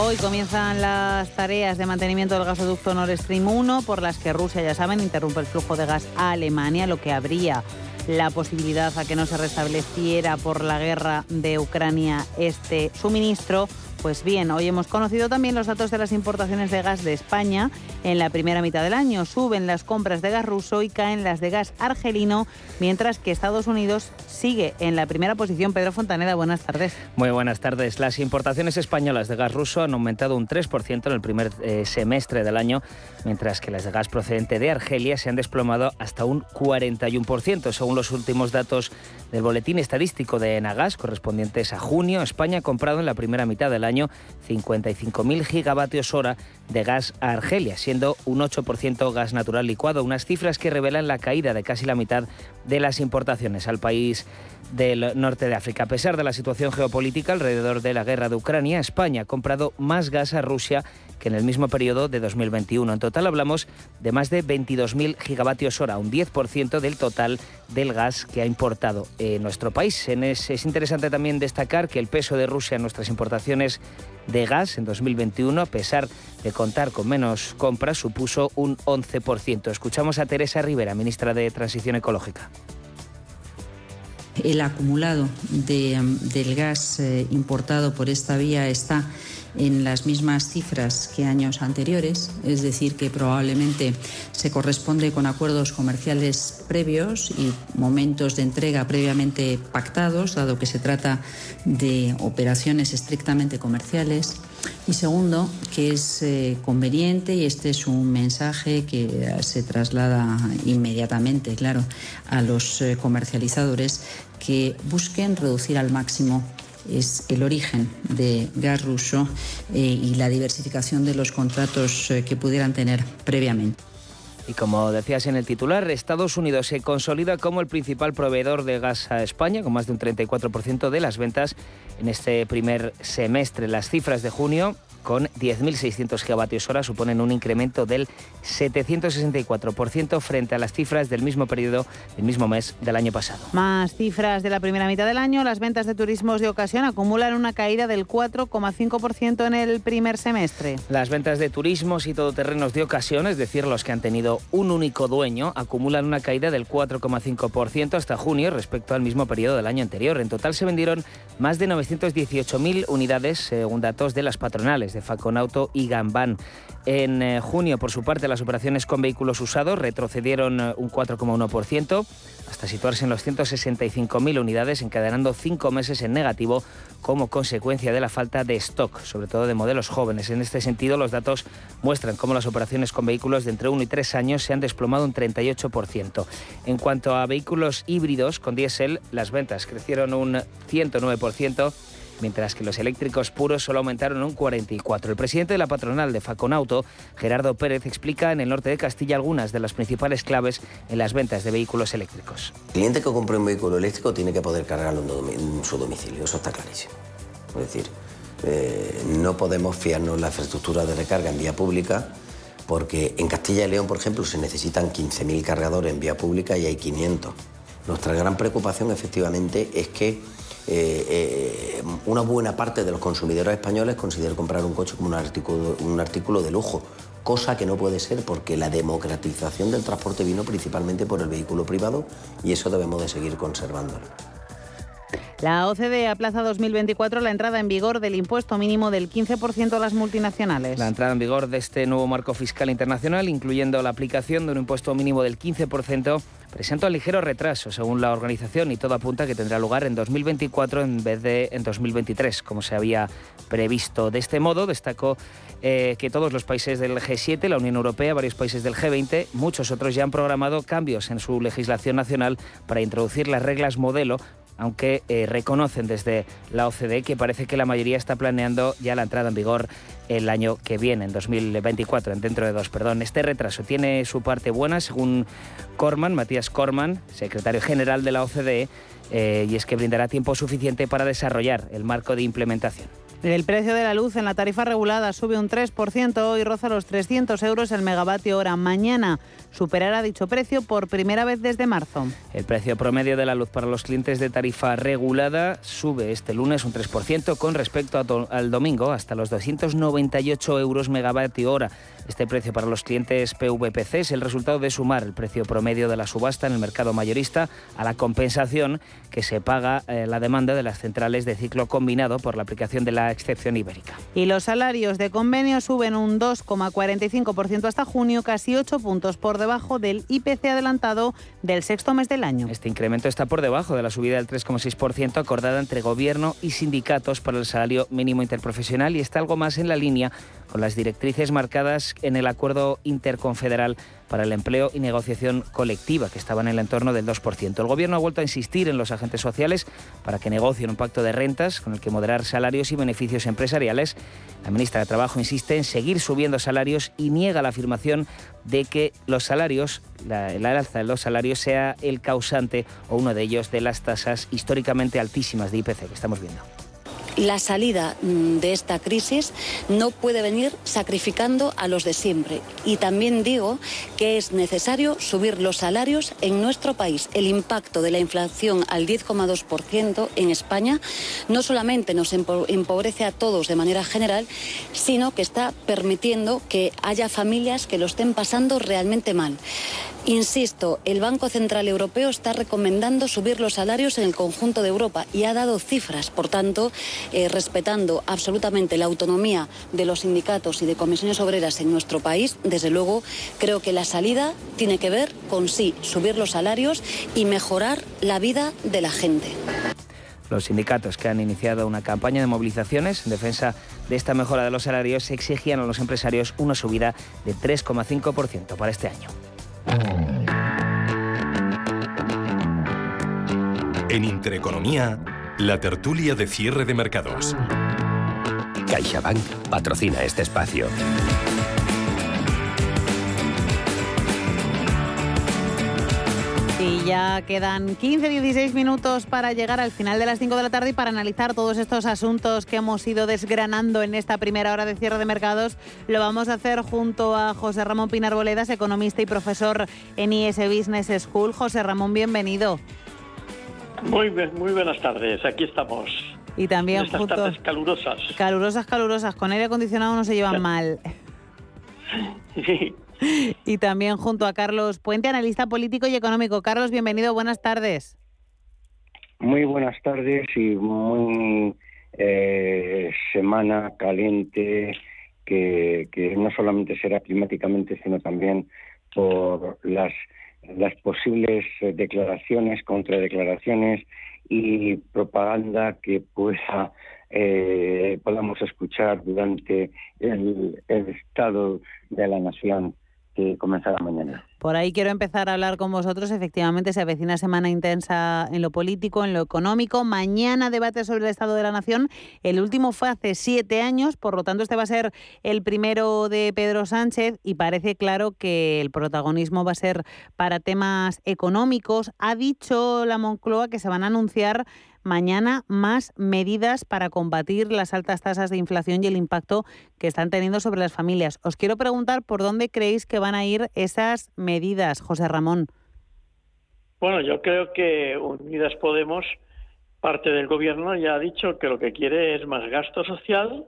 Hoy comienzan las tareas de mantenimiento del gasoducto Nord Stream 1, por las que Rusia, ya saben, interrumpe el flujo de gas a Alemania, lo que habría la posibilidad a que no se restableciera por la guerra de Ucrania este suministro. Pues bien, hoy hemos conocido también los datos de las importaciones de gas de España en la primera mitad del año. Suben las compras de gas ruso y caen las de gas argelino, mientras que Estados Unidos sigue en la primera posición. Pedro Fontaneda, buenas tardes. Muy buenas tardes. Las importaciones españolas de gas ruso han aumentado un 3% en el primer eh, semestre del año, mientras que las de gas procedente de Argelia se han desplomado hasta un 41%, según los últimos datos del boletín estadístico de Enagas, correspondientes a junio. España ha comprado en la primera mitad del año 55.000 gigavatios hora de gas a Argelia, siendo un 8% gas natural licuado, unas cifras que revelan la caída de casi la mitad de las importaciones al país del norte de África. A pesar de la situación geopolítica alrededor de la guerra de Ucrania, España ha comprado más gas a Rusia que en el mismo periodo de 2021. En total hablamos de más de 22.000 gigavatios hora, un 10% del total del gas que ha importado en nuestro país. Es, es interesante también destacar que el peso de Rusia en nuestras importaciones de gas en 2021, a pesar de contar con menos compras, supuso un 11%. Escuchamos a Teresa Rivera, ministra de Transición Ecológica el acumulado de, del gas eh, importado por esta vía está en las mismas cifras que años anteriores, es decir, que probablemente se corresponde con acuerdos comerciales previos y momentos de entrega previamente pactados, dado que se trata de operaciones estrictamente comerciales. Y segundo, que es eh, conveniente, y este es un mensaje que se traslada inmediatamente, claro, a los eh, comercializadores, que busquen reducir al máximo es el origen de gas ruso eh, y la diversificación de los contratos eh, que pudieran tener previamente. Y como decías en el titular, Estados Unidos se consolida como el principal proveedor de gas a España, con más de un 34% de las ventas en este primer semestre. Las cifras de junio con 10.600 gigavatios hora suponen un incremento del 764% frente a las cifras del mismo periodo, del mismo mes del año pasado. Más cifras de la primera mitad del año. Las ventas de turismos de ocasión acumulan una caída del 4,5% en el primer semestre. Las ventas de turismos y todoterrenos de ocasión, es decir, los que han tenido un único dueño, acumulan una caída del 4,5% hasta junio respecto al mismo periodo del año anterior. En total se vendieron más de 918.000 unidades, según datos de las patronales de Faconauto y Gambán. En eh, junio, por su parte, las operaciones con vehículos usados retrocedieron eh, un 4,1% hasta situarse en los 165.000 unidades, encadenando cinco meses en negativo como consecuencia de la falta de stock, sobre todo de modelos jóvenes. En este sentido, los datos muestran cómo las operaciones con vehículos de entre 1 y 3 años se han desplomado un 38%. En cuanto a vehículos híbridos con diésel, las ventas crecieron un 109% mientras que los eléctricos puros solo aumentaron un 44. El presidente de la patronal de Faconauto, Gerardo Pérez, explica en el norte de Castilla algunas de las principales claves en las ventas de vehículos eléctricos. El cliente que compre un vehículo eléctrico tiene que poder cargarlo en su domicilio, eso está clarísimo. Es decir, eh, no podemos fiarnos en la infraestructura de recarga en vía pública porque en Castilla y León, por ejemplo, se necesitan 15.000 cargadores en vía pública y hay 500. Nuestra gran preocupación, efectivamente, es que eh, eh, una buena parte de los consumidores españoles consideran comprar un coche como un artículo, un artículo de lujo, cosa que no puede ser porque la democratización del transporte vino principalmente por el vehículo privado y eso debemos de seguir conservándolo. La OCDE aplaza 2024 la entrada en vigor del impuesto mínimo del 15% a las multinacionales. La entrada en vigor de este nuevo marco fiscal internacional, incluyendo la aplicación de un impuesto mínimo del 15%, presenta un ligero retraso, según la organización, y todo apunta que tendrá lugar en 2024 en vez de en 2023, como se había previsto. De este modo, destacó eh, que todos los países del G7, la Unión Europea, varios países del G20, muchos otros ya han programado cambios en su legislación nacional para introducir las reglas modelo aunque eh, reconocen desde la OCDE que parece que la mayoría está planeando ya la entrada en vigor el año que viene, en 2024, dentro de dos, perdón. Este retraso tiene su parte buena, según Corman, Matías Corman, secretario general de la OCDE, eh, y es que brindará tiempo suficiente para desarrollar el marco de implementación. El precio de la luz en la tarifa regulada sube un 3% y roza los 300 euros el megavatio hora. Mañana superará dicho precio por primera vez desde marzo. El precio promedio de la luz para los clientes de tarifa regulada sube este lunes un 3% con respecto al domingo hasta los 298 euros megavatio hora. Este precio para los clientes PVPC es el resultado de sumar el precio promedio de la subasta en el mercado mayorista a la compensación que se paga eh, la demanda de las centrales de ciclo combinado por la aplicación de la excepción ibérica. Y los salarios de convenio suben un 2,45% hasta junio, casi 8 puntos por debajo del IPC adelantado del sexto mes del año. Este incremento está por debajo de la subida del 3,6% acordada entre gobierno y sindicatos para el salario mínimo interprofesional y está algo más en la línea con las directrices marcadas en el acuerdo interconfederal para el empleo y negociación colectiva, que estaba en el entorno del 2%. El Gobierno ha vuelto a insistir en los agentes sociales para que negocien un pacto de rentas con el que moderar salarios y beneficios empresariales. La ministra de Trabajo insiste en seguir subiendo salarios y niega la afirmación de que los salarios, la, la alza de los salarios sea el causante o uno de ellos de las tasas históricamente altísimas de IPC que estamos viendo la salida mm, de esta crisis no puede venir sacrificando a los de siempre. Y también digo que es necesario subir los salarios en nuestro país. El impacto de la inflación al 10,2% en España no solamente nos empobrece a todos de manera general, sino que está permitiendo que haya familias que lo estén pasando realmente mal. Insisto, el Banco Central Europeo está recomendando subir los salarios en el conjunto de Europa y ha dado cifras, por tanto, eh, respetando absolutamente la autonomía de los sindicatos y de comisiones obreras en nuestro país, desde luego creo que la salida tiene que ver con sí, subir los salarios y mejorar la vida de la gente. Los sindicatos que han iniciado una campaña de movilizaciones en defensa de esta mejora de los salarios exigían a los empresarios una subida de 3,5% para este año. En Intereconomía, la tertulia de cierre de mercados. CaixaBank patrocina este espacio. Y ya quedan 15-16 minutos para llegar al final de las 5 de la tarde y para analizar todos estos asuntos que hemos ido desgranando en esta primera hora de cierre de mercados. Lo vamos a hacer junto a José Ramón Pinar Boledas, economista y profesor en IS Business School. José Ramón, bienvenido. Muy, muy buenas tardes, aquí estamos. Y también Estas junto... tardes calurosas. Calurosas, calurosas. Con aire acondicionado no se llevan mal. [LAUGHS] Y también junto a Carlos Puente, analista político y económico. Carlos, bienvenido, buenas tardes. Muy buenas tardes y muy eh, semana caliente que, no solamente será climáticamente, sino también por las, las posibles declaraciones, contradeclaraciones y propaganda que pueda eh, podamos escuchar durante el estado de la nación que comenzará mañana. Por ahí quiero empezar a hablar con vosotros. Efectivamente, se avecina semana intensa en lo político, en lo económico. Mañana debate sobre el Estado de la Nación. El último fue hace siete años, por lo tanto, este va a ser el primero de Pedro Sánchez y parece claro que el protagonismo va a ser para temas económicos. Ha dicho la Moncloa que se van a anunciar mañana más medidas para combatir las altas tasas de inflación y el impacto que están teniendo sobre las familias. Os quiero preguntar por dónde creéis que van a ir esas medidas, José Ramón. Bueno, yo creo que Unidas Podemos, parte del gobierno, ya ha dicho que lo que quiere es más gasto social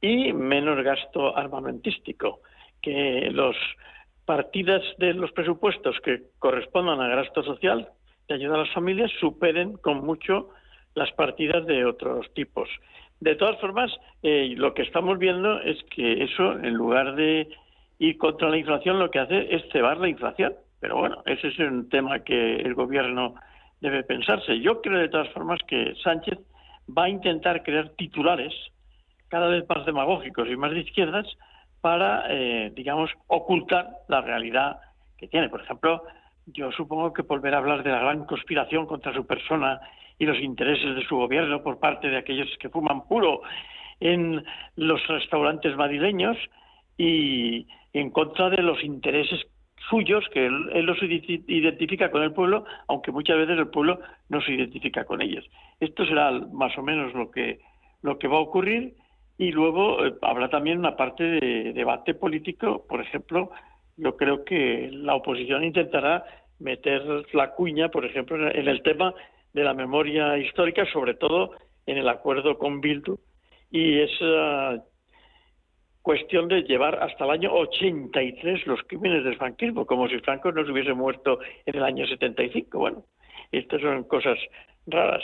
y menos gasto armamentístico, que los partidas de los presupuestos que correspondan a gasto social de ayuda a las familias superen con mucho las partidas de otros tipos. De todas formas, eh, lo que estamos viendo es que eso, en lugar de ir contra la inflación, lo que hace es cebar la inflación. Pero bueno, ese es un tema que el gobierno debe pensarse. Yo creo de todas formas que Sánchez va a intentar crear titulares cada vez más demagógicos y más de izquierdas para, eh, digamos, ocultar la realidad que tiene. Por ejemplo, yo supongo que volver a hablar de la gran conspiración contra su persona y los intereses de su gobierno por parte de aquellos que fuman puro en los restaurantes madrileños y en contra de los intereses suyos, que él, los identifica con el pueblo, aunque muchas veces el pueblo no se identifica con ellos. Esto será más o menos lo que, lo que va a ocurrir y luego eh, habrá también una parte de debate político, por ejemplo, yo creo que la oposición intentará meter la cuña, por ejemplo, en el tema de la memoria histórica, sobre todo en el acuerdo con Bildu, y esa cuestión de llevar hasta el año 83 los crímenes del franquismo, como si Franco no se hubiese muerto en el año 75. Bueno, estas son cosas raras.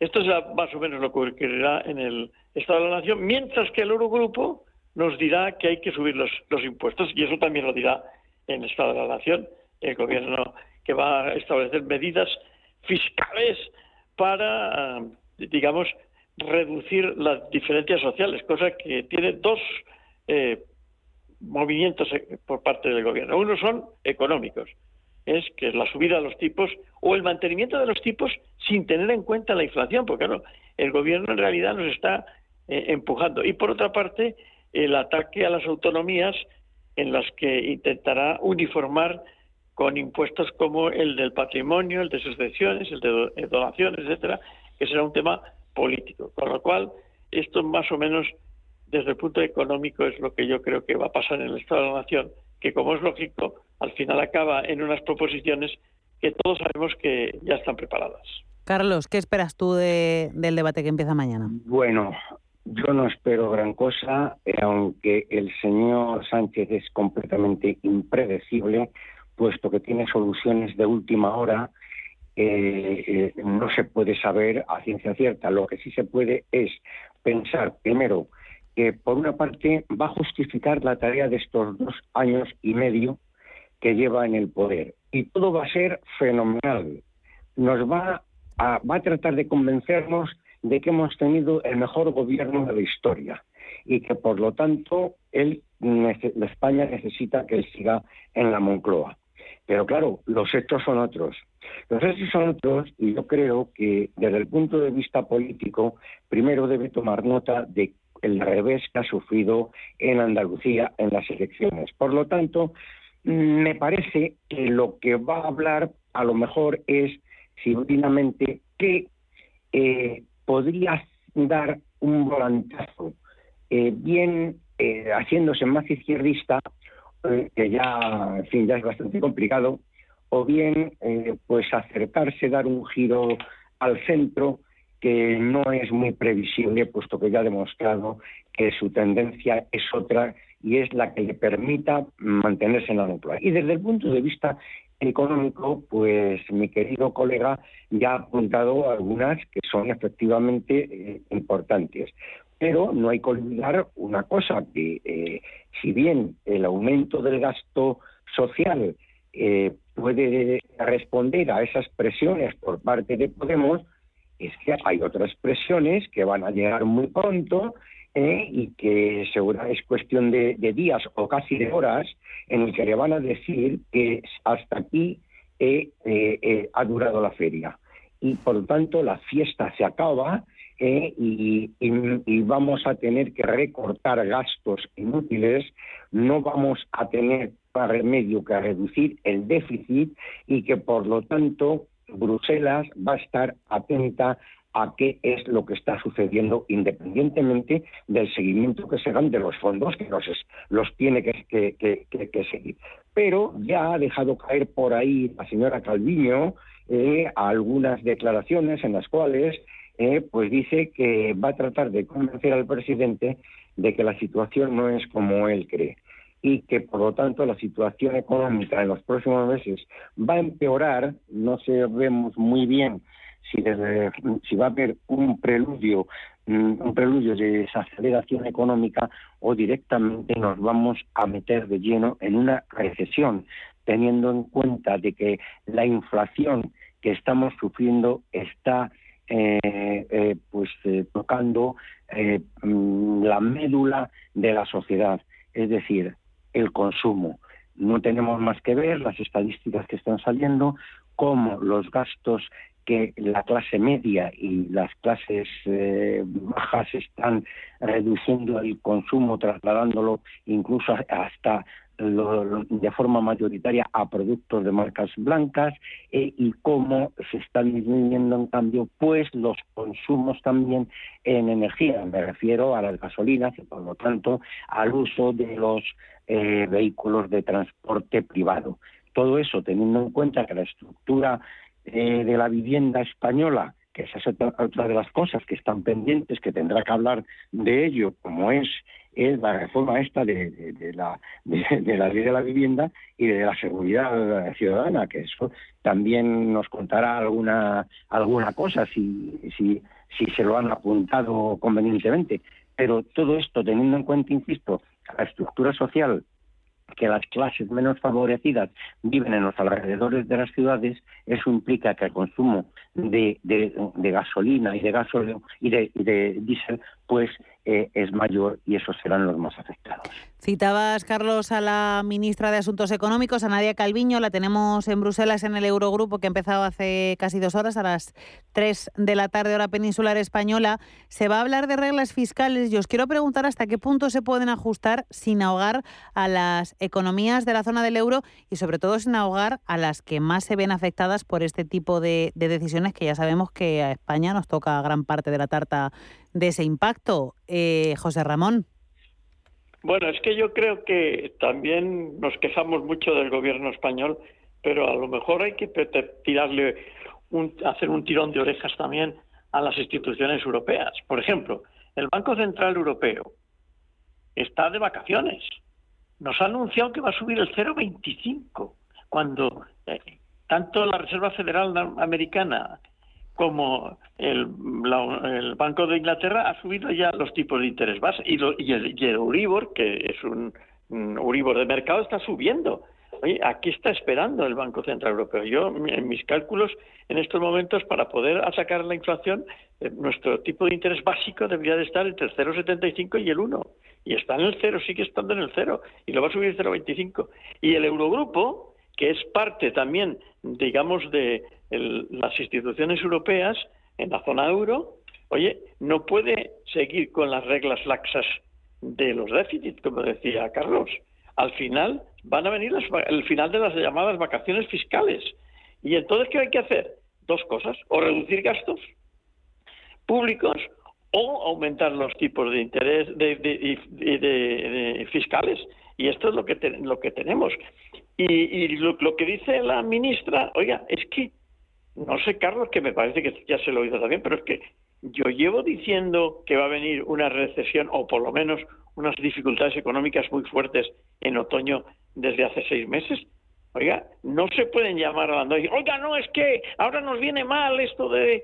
Esto es más o menos lo que ocurrirá en el Estado de la Nación, mientras que el Eurogrupo nos dirá que hay que subir los, los impuestos, y eso también lo dirá en el Estado de la Nación, el gobierno que va a establecer medidas fiscales para, digamos, reducir las diferencias sociales, cosa que tiene dos eh, movimientos eh, por parte del gobierno. Uno son económicos, es que es la subida de los tipos o el mantenimiento de los tipos sin tener en cuenta la inflación, porque no, el gobierno en realidad nos está empujando. Y por otra parte, el ataque a las autonomías en las que intentará uniformar con impuestos como el del patrimonio, el de sucesiones, el de eh, donaciones, etcétera, que será un tema político. Con lo cual, esto más o menos desde el punto económico es lo que yo creo que va a pasar en el Estado de la Nación, que como es lógico, al final acaba en unas proposiciones que todos sabemos que ya están preparadas. Carlos, ¿qué esperas tú del debate que empieza mañana? Bueno, yo no espero gran cosa, eh, aunque el señor Sánchez es completamente impredecible puesto que tiene soluciones de última hora, eh, eh, no se puede saber a ciencia cierta. Lo que sí se puede es pensar, primero, que por una parte va a justificar la tarea de estos dos años y medio que lleva en el poder. Y todo va a ser fenomenal. Nos va a, tratar de convencernos de que hemos tenido el mejor gobierno de la historia y que por lo tanto él, España necesita que él siga en la Moncloa. Pero claro, los hechos son otros. Los hechos son otros y yo creo que desde el punto de vista político, primero debe tomar nota de el revés que ha sufrido en Andalucía en las elecciones. Por lo tanto, me parece que lo que va a hablar a lo mejor es simplemente que eh, podría dar un volantazo eh, bien eh, haciéndose más izquierdista que ya, en fin, ya es bastante complicado, o bien pues acercarse, dar un giro al centro que no es muy previsible, puesto que ya ha demostrado que su tendencia es otra y es la que le permita mantenerse en la nupla. Y desde el punto de vista económico, pues mi querido colega ya ha apuntado algunas que son efectivamente eh, importantes. Pero no hay que olvidar una cosa, que eh, si bien el aumento del gasto social eh, puede responder a esas presiones por parte de Podemos, es que hay otras presiones que van a llegar muy pronto ¿eh? y que seguro es cuestión de, días o casi de horas en el que le van a decir que hasta aquí eh, eh, ha durado la feria y por lo tanto la fiesta se acaba y, y, vamos a tener que recortar gastos inútiles, no vamos a tener para remedio que reducir el déficit y que por lo tanto Bruselas va a estar atenta a qué es lo que está sucediendo independientemente del seguimiento que se dan de los fondos que los, tiene que, seguir. Pero ya ha dejado caer por ahí la señora Calviño eh, algunas declaraciones en las cuales eh, pues dice que va a tratar de convencer al presidente de que la situación no es como él cree y que por lo tanto la situación económica en los próximos meses va a empeorar, no sabemos muy bien si, va a haber un preludio, mm, un preludio de desaceleración económica o directamente nos vamos a meter de lleno en una recesión, teniendo en cuenta de que la inflación que estamos sufriendo está eh, eh, pues eh, tocando mm, la médula de la sociedad, es decir, el consumo. No tenemos más que ver las estadísticas que están saliendo, cómo los gastos que la clase media y las clases eh, bajas están reduciendo el consumo, trasladándolo incluso hasta de forma mayoritaria a productos de marcas blancas eh, y cómo se están disminuyendo en cambio pues los consumos también en energía. Me refiero a las gasolinas y por lo tanto al uso de los eh, vehículos de transporte privado. Todo eso teniendo en cuenta que la estructura eh, de la vivienda española, que esa es otra de las cosas que están pendientes, que tendrá que hablar de ello, como es, es la reforma esta de, la, de, la ley de la vivienda y de la seguridad ciudadana, que eso también nos contará alguna, alguna cosa si, si, si se lo han apuntado convenientemente. Pero todo esto, teniendo en cuenta, insisto, la estructura social que las clases menos favorecidas viven en los alrededores de las ciudades, eso implica que el consumo de, gasolina y de gasóleo y de, y de diésel pues es mayor y esos serán los más afectados. Citabas, Carlos, a la ministra de Asuntos Económicos, a Nadia Calviño, la tenemos en Bruselas en el Eurogrupo que ha empezado hace casi dos horas, a las tres de la tarde hora peninsular española. Se va a hablar de reglas fiscales y os quiero preguntar hasta qué punto se pueden ajustar sin ahogar a las economías de la zona del euro y sobre todo sin ahogar a las que más se ven afectadas por este tipo de decisiones que ya sabemos que a España nos toca gran parte de la tarta de ese impacto. Eh, José Ramón. Bueno, es que yo creo que también nos quejamos mucho del gobierno español, pero a lo mejor hay que tirarle un, hacer un tirón de orejas también a las instituciones europeas. Por ejemplo, el Banco Central Europeo está de vacaciones. Nos ha anunciado que va a subir el 0,25 cuando eh, tanto la Reserva Federal Americana como el, Banco de Inglaterra ha subido ya los tipos de interés base y, y, el, y, Euribor, que es un, Euribor de mercado, está subiendo. Oye, aquí está esperando el Banco Central Europeo. Yo, en mis cálculos, en estos momentos, para poder sacar la inflación, eh, nuestro tipo de interés básico debería de estar entre el 0,75 y el 1. Y está en el 0, sigue estando en el 0, y lo va a subir el 0,25. Y el Eurogrupo, que es parte también, digamos, de, las instituciones europeas en la zona euro, oye, no puede seguir con las reglas laxas de los déficits, como decía Carlos. Al final van a venir el final de las llamadas vacaciones fiscales. ¿Y entonces qué hay que hacer? Dos cosas, o reducir gastos públicos o aumentar los tipos de interés de, fiscales. Y esto es lo que, lo que tenemos. Y, lo, que dice la ministra, oiga, es que no sé, Carlos, que me parece que ya se lo he oído también, pero es que yo llevo diciendo que va a venir una recesión o por lo menos unas dificultades económicas muy fuertes en otoño desde hace seis meses. Oiga, no se pueden llamar a la Oiga, no, es que ahora nos viene mal esto de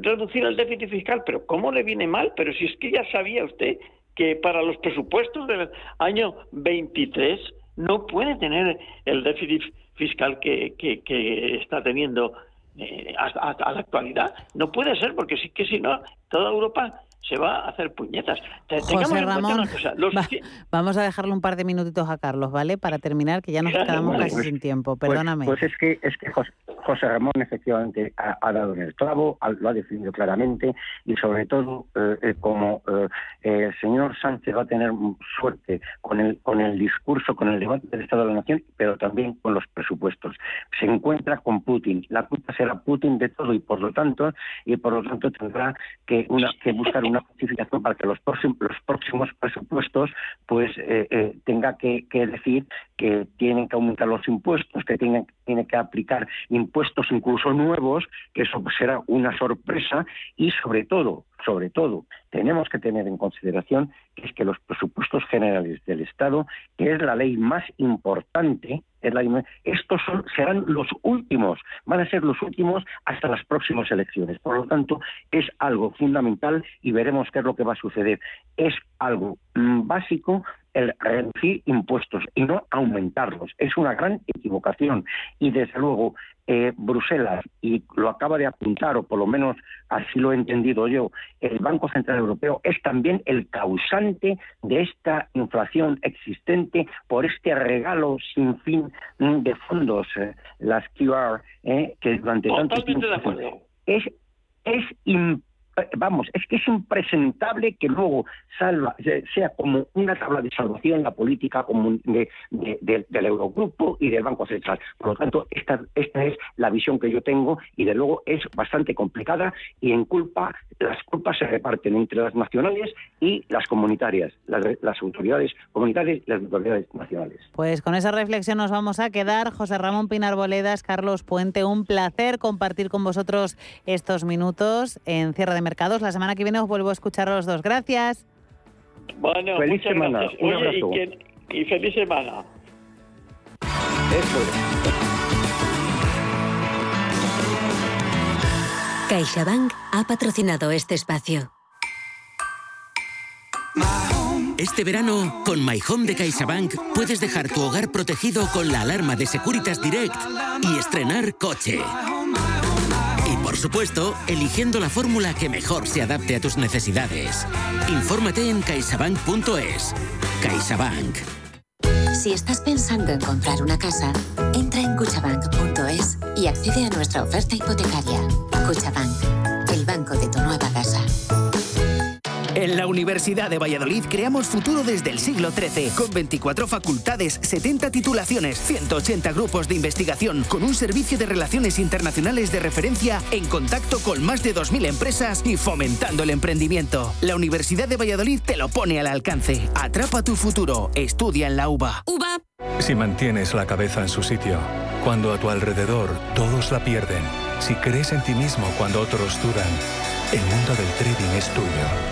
reducir el déficit fiscal. Pero ¿cómo le viene mal? Pero si es que ya sabía usted que para los presupuestos del año 23 no puede tener el déficit fiscal que, está teniendo eh, hasta, la actualidad. No puede ser, porque sí que si no, toda Europa se va a hacer puñetas. José Ramón, vamos a dejarle un par de minutitos a Carlos, ¿vale? Para terminar, que ya nos quedamos casi sin tiempo. Pues, Perdóname. Pues, es que, es que José, Ramón efectivamente ha, dado en el clavo, lo ha definido claramente y sobre todo, eh, eh, como eh, el señor Sánchez va a tener suerte con el, con el discurso, con el debate del Estado de la Nación, pero también con los presupuestos. Se encuentra con Putin. La culpa será Putin de todo y por lo tanto, y por lo tanto tendrá que, una, que buscar una justificación para que los próximos, los próximos presupuestos pues eh, eh, tenga que, decir que tienen que aumentar los impuestos, que tienen, tiene que aplicar impuestos incluso nuevos, que eso será una sorpresa y sobre todo, sobre todo, tenemos que tener en consideración que es que los presupuestos generales del Estado, que es la ley más importante, estos son, serán los últimos, van a ser los últimos hasta las próximas elecciones. Por lo tanto, es algo fundamental y veremos qué es lo que va a suceder. Es algo mm, básico el reducir impuestos y no aumentarlos. Es una gran equivocación. Y desde luego, eh, Bruselas, y lo acaba de apuntar, o por lo menos así lo he entendido yo, el Banco Central Europeo es también el causante de esta inflación existente por este regalo sin fin mm, de fondos, eh, las QR, eh, que durante tanto tiempo es es eh, vamos, es que es impresentable que luego salva, sea como una tabla de salvación la política común del Eurogrupo y del Banco Central. Por lo tanto, esta, esta es la visión que yo tengo y de luego es bastante complicada y en culpa, las culpas se reparten entre las nacionales y las comunitarias, las, las autoridades comunitarias y las autoridades nacionales. Pues con esa reflexión nos vamos a quedar. José Ramón Pinar Boledas, Carlos Puente, un placer compartir con vosotros estos minutos en Cierre de mercados. La semana que viene os vuelvo a escuchar a los dos. Gracias. Bueno, feliz semana. y, feliz semana. CaixaBank ha patrocinado este espacio. Este verano, con My Home de CaixaBank, puedes dejar tu hogar protegido con la alarma de Securitas Direct y estrenar coche supuesto, eligiendo la fórmula que mejor se adapte a tus necesidades. Infórmate en caixabank.es. CaixaBank. Si estás pensando en comprar una casa, entra en cuchabank.es y accede a nuestra oferta hipotecaria. Cuchabank, el banco de tu nueva. En la Universidad de Valladolid creamos futuro desde el siglo XIII, con 24 facultades, 70 titulaciones, 180 grupos de investigación, con un servicio de relaciones internacionales de referencia en contacto con más de 2.000 empresas y fomentando el emprendimiento. La Universidad de Valladolid te lo pone al alcance. Atrapa tu futuro. Estudia en la UBA. UBA. Si mantienes la cabeza en su sitio, cuando a tu alrededor todos la pierden, si crees en ti mismo cuando otros dudan, el mundo del trading es tuyo.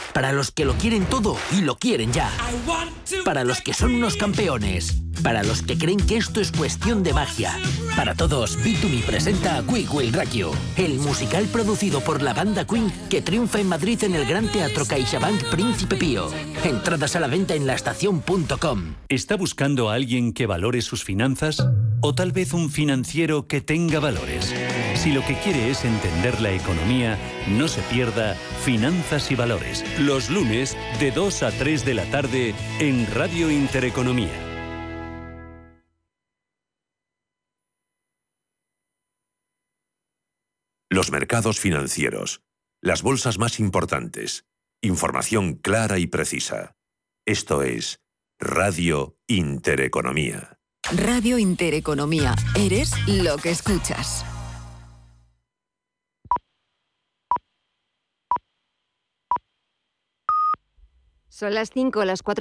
Para los que lo quieren todo y lo quieren ya. Para los que son unos campeones. Para los que creen que esto es cuestión de magia. Para todos, Bitumi presenta a Quick Will Rock el musical producido por la banda Queen que triunfa en Madrid en el Gran Teatro CaixaBank Príncipe Pío. Entradas a la venta en laestacion.com. ¿Está buscando a alguien que valore sus finanzas? ¿O tal vez un financiero que tenga valores? Si lo que quiere es entender la economía, no se pierda Finanzas y Valores, los lunes de 2 a 3 de la tarde en Radio Intereconomía. Los mercados financieros. Las bolsas más importantes. Información clara y precisa. Esto es Radio Intereconomía. Radio Intereconomía. Eres lo que escuchas. Son las 5, las 4.